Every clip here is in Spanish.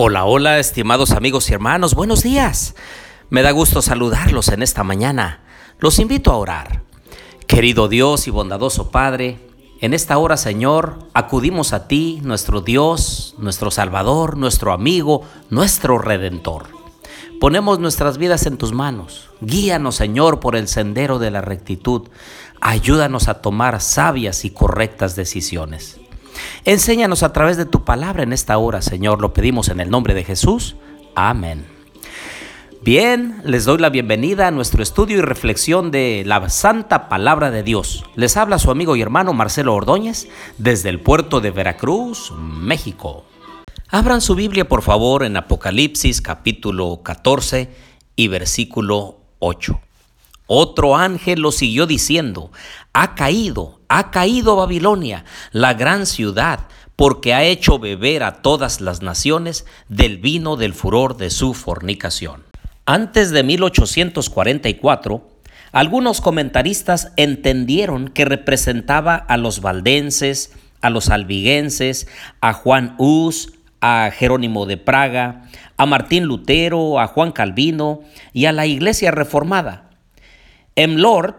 Hola, hola, estimados amigos y hermanos, buenos días. Me da gusto saludarlos en esta mañana. Los invito a orar. Querido Dios y bondadoso Padre, en esta hora, Señor, acudimos a ti, nuestro Dios, nuestro Salvador, nuestro amigo, nuestro Redentor. Ponemos nuestras vidas en tus manos. Guíanos, Señor, por el sendero de la rectitud. Ayúdanos a tomar sabias y correctas decisiones. Enséñanos a través de tu palabra en esta hora, Señor. Lo pedimos en el nombre de Jesús. Amén. Bien, les doy la bienvenida a nuestro estudio y reflexión de la Santa Palabra de Dios. Les habla su amigo y hermano Marcelo Ordóñez desde el puerto de Veracruz, México. Abran su Biblia por favor en Apocalipsis capítulo 14 y versículo 8. Otro ángel lo siguió diciendo, ha caído, ha caído Babilonia, la gran ciudad, porque ha hecho beber a todas las naciones del vino del furor de su fornicación. Antes de 1844, algunos comentaristas entendieron que representaba a los valdenses, a los albiguenses, a Juan Hus, a Jerónimo de Praga, a Martín Lutero, a Juan Calvino y a la Iglesia Reformada. M. Lord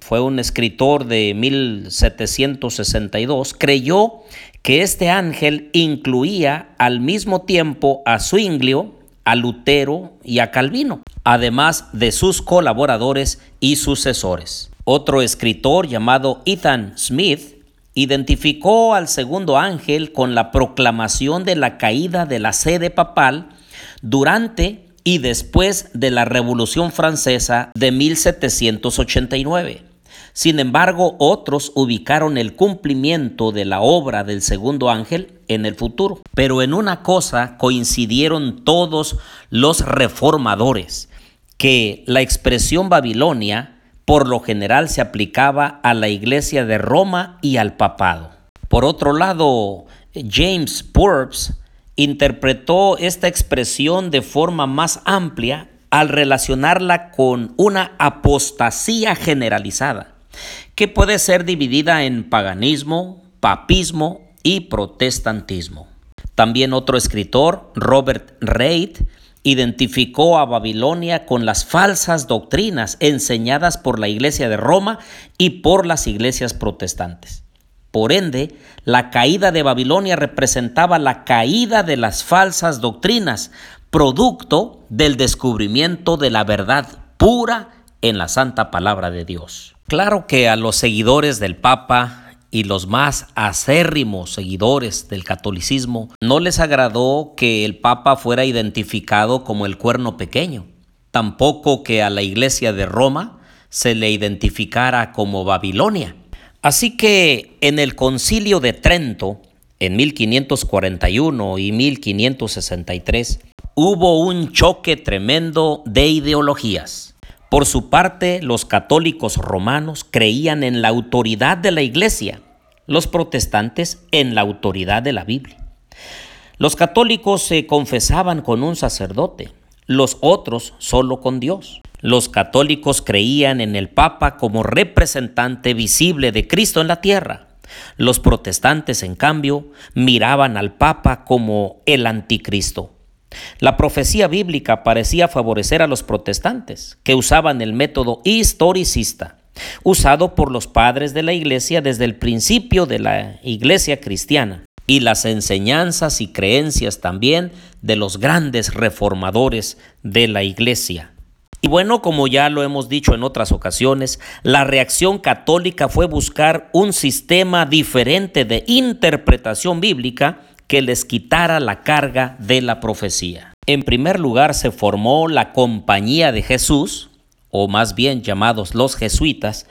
fue un escritor de 1762, creyó que este ángel incluía al mismo tiempo a Zwinglio, a Lutero y a Calvino, además de sus colaboradores y sucesores. Otro escritor llamado Ethan Smith identificó al segundo ángel con la proclamación de la caída de la sede papal durante y después de la Revolución Francesa de 1789. Sin embargo, otros ubicaron el cumplimiento de la obra del segundo ángel en el futuro. Pero en una cosa coincidieron todos los reformadores, que la expresión Babilonia por lo general se aplicaba a la iglesia de Roma y al papado. Por otro lado, James Purves interpretó esta expresión de forma más amplia al relacionarla con una apostasía generalizada, que puede ser dividida en paganismo, papismo y protestantismo. También otro escritor, Robert Reid, identificó a Babilonia con las falsas doctrinas enseñadas por la Iglesia de Roma y por las iglesias protestantes. Por ende, la caída de Babilonia representaba la caída de las falsas doctrinas, producto del descubrimiento de la verdad pura en la santa palabra de Dios. Claro que a los seguidores del Papa y los más acérrimos seguidores del catolicismo no les agradó que el Papa fuera identificado como el cuerno pequeño, tampoco que a la iglesia de Roma se le identificara como Babilonia. Así que en el concilio de Trento, en 1541 y 1563, hubo un choque tremendo de ideologías. Por su parte, los católicos romanos creían en la autoridad de la iglesia, los protestantes en la autoridad de la Biblia. Los católicos se confesaban con un sacerdote, los otros solo con Dios. Los católicos creían en el Papa como representante visible de Cristo en la tierra. Los protestantes, en cambio, miraban al Papa como el anticristo. La profecía bíblica parecía favorecer a los protestantes, que usaban el método historicista, usado por los padres de la Iglesia desde el principio de la Iglesia cristiana, y las enseñanzas y creencias también de los grandes reformadores de la Iglesia. Y bueno, como ya lo hemos dicho en otras ocasiones, la reacción católica fue buscar un sistema diferente de interpretación bíblica que les quitara la carga de la profecía. En primer lugar se formó la Compañía de Jesús, o más bien llamados los jesuitas,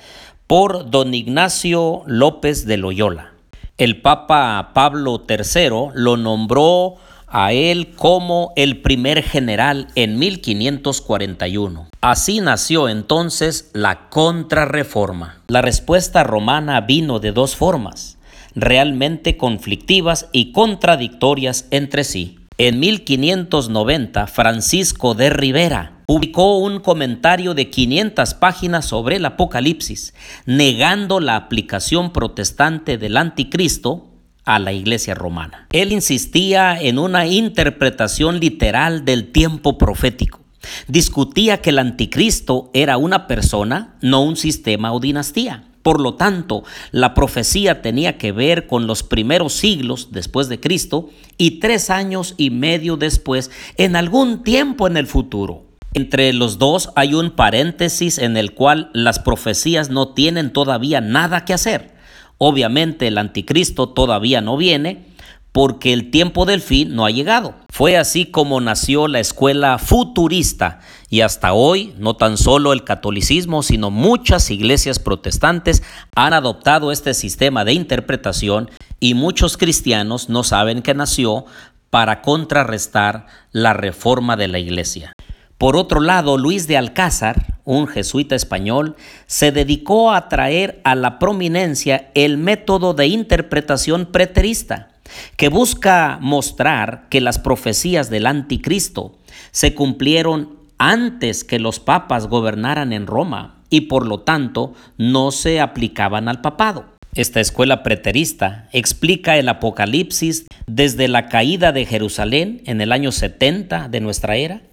por don Ignacio López de Loyola. El Papa Pablo III lo nombró a él como el primer general en 1541. Así nació entonces la contrarreforma. La respuesta romana vino de dos formas, realmente conflictivas y contradictorias entre sí. En 1590, Francisco de Rivera publicó un comentario de 500 páginas sobre el Apocalipsis, negando la aplicación protestante del anticristo a la iglesia romana. Él insistía en una interpretación literal del tiempo profético. Discutía que el anticristo era una persona, no un sistema o dinastía. Por lo tanto, la profecía tenía que ver con los primeros siglos después de Cristo y tres años y medio después, en algún tiempo en el futuro. Entre los dos hay un paréntesis en el cual las profecías no tienen todavía nada que hacer. Obviamente el anticristo todavía no viene, porque el tiempo del fin no ha llegado. Fue así como nació la escuela futurista y hasta hoy no tan solo el catolicismo, sino muchas iglesias protestantes han adoptado este sistema de interpretación y muchos cristianos no saben que nació para contrarrestar la reforma de la iglesia. Por otro lado, Luis de Alcázar, un jesuita español, se dedicó a traer a la prominencia el método de interpretación preterista que busca mostrar que las profecías del anticristo se cumplieron antes que los papas gobernaran en Roma y por lo tanto no se aplicaban al papado. Esta escuela preterista explica el Apocalipsis desde la caída de Jerusalén en el año 70 de nuestra era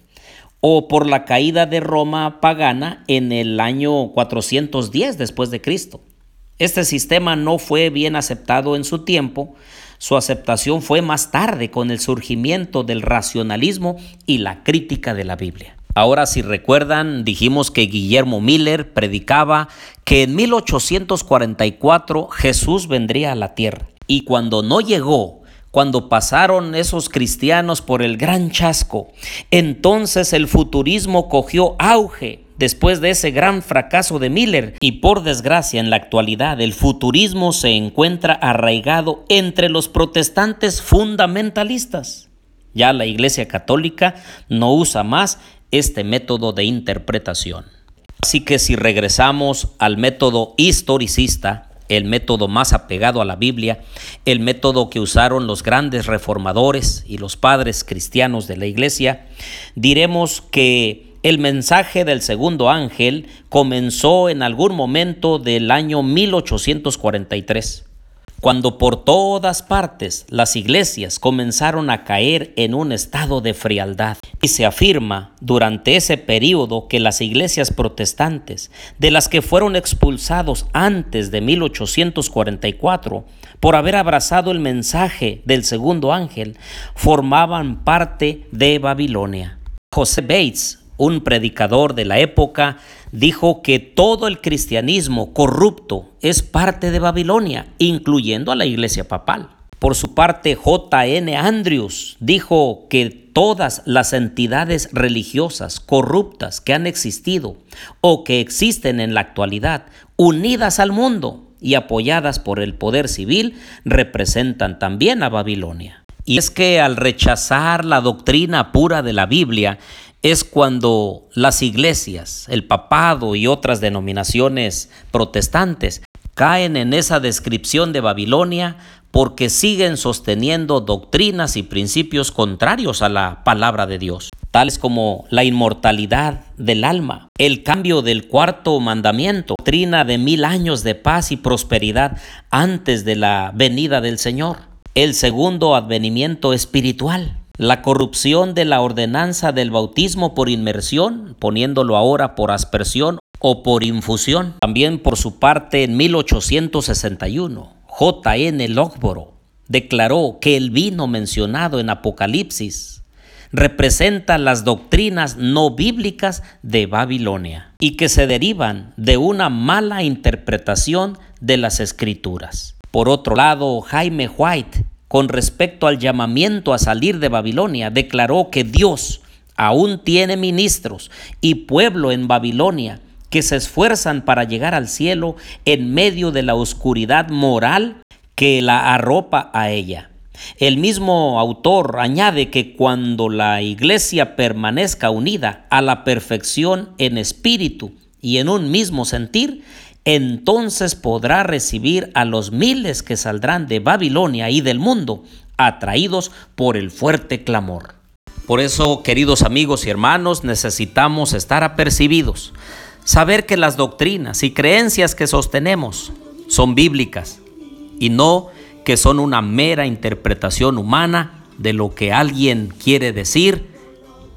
o por la caída de Roma pagana en el año 410 después de Cristo. Este sistema no fue bien aceptado en su tiempo, su aceptación fue más tarde con el surgimiento del racionalismo y la crítica de la Biblia. Ahora, si recuerdan, dijimos que Guillermo Miller predicaba que en 1844 Jesús vendría a la tierra. Y cuando no llegó, cuando pasaron esos cristianos por el gran chasco, entonces el futurismo cogió auge después de ese gran fracaso de Miller y por desgracia en la actualidad el futurismo se encuentra arraigado entre los protestantes fundamentalistas. Ya la Iglesia Católica no usa más este método de interpretación. Así que si regresamos al método historicista, el método más apegado a la Biblia, el método que usaron los grandes reformadores y los padres cristianos de la Iglesia, diremos que el mensaje del segundo ángel comenzó en algún momento del año 1843, cuando por todas partes las iglesias comenzaron a caer en un estado de frialdad. Y se afirma durante ese periodo que las iglesias protestantes, de las que fueron expulsados antes de 1844 por haber abrazado el mensaje del segundo ángel, formaban parte de Babilonia. José Bates un predicador de la época, dijo que todo el cristianismo corrupto es parte de Babilonia, incluyendo a la iglesia papal. Por su parte, J.N. Andrews dijo que todas las entidades religiosas corruptas que han existido o que existen en la actualidad, unidas al mundo y apoyadas por el poder civil, representan también a Babilonia. Y es que al rechazar la doctrina pura de la Biblia, es cuando las iglesias, el papado y otras denominaciones protestantes caen en esa descripción de Babilonia porque siguen sosteniendo doctrinas y principios contrarios a la palabra de Dios, tales como la inmortalidad del alma, el cambio del cuarto mandamiento, doctrina de mil años de paz y prosperidad antes de la venida del Señor, el segundo advenimiento espiritual, la corrupción de la ordenanza del bautismo por inmersión, poniéndolo ahora por aspersión o por infusión. También por su parte en 1861, J.N. Logboro declaró que el vino mencionado en Apocalipsis representa las doctrinas no bíblicas de Babilonia y que se derivan de una mala interpretación de las escrituras. Por otro lado, Jaime White con respecto al llamamiento a salir de Babilonia, declaró que Dios aún tiene ministros y pueblo en Babilonia que se esfuerzan para llegar al cielo en medio de la oscuridad moral que la arropa a ella. El mismo autor añade que cuando la iglesia permanezca unida a la perfección en espíritu y en un mismo sentir, entonces podrá recibir a los miles que saldrán de Babilonia y del mundo, atraídos por el fuerte clamor. Por eso, queridos amigos y hermanos, necesitamos estar apercibidos, saber que las doctrinas y creencias que sostenemos son bíblicas y no que son una mera interpretación humana de lo que alguien quiere decir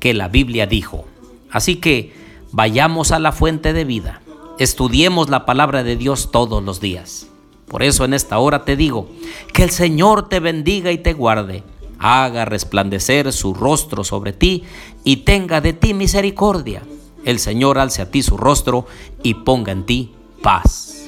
que la Biblia dijo. Así que vayamos a la fuente de vida, estudiemos la palabra de Dios todos los días. Por eso en esta hora te digo, que el Señor te bendiga y te guarde, haga resplandecer su rostro sobre ti y tenga de ti misericordia. El Señor alce a ti su rostro y ponga en ti paz.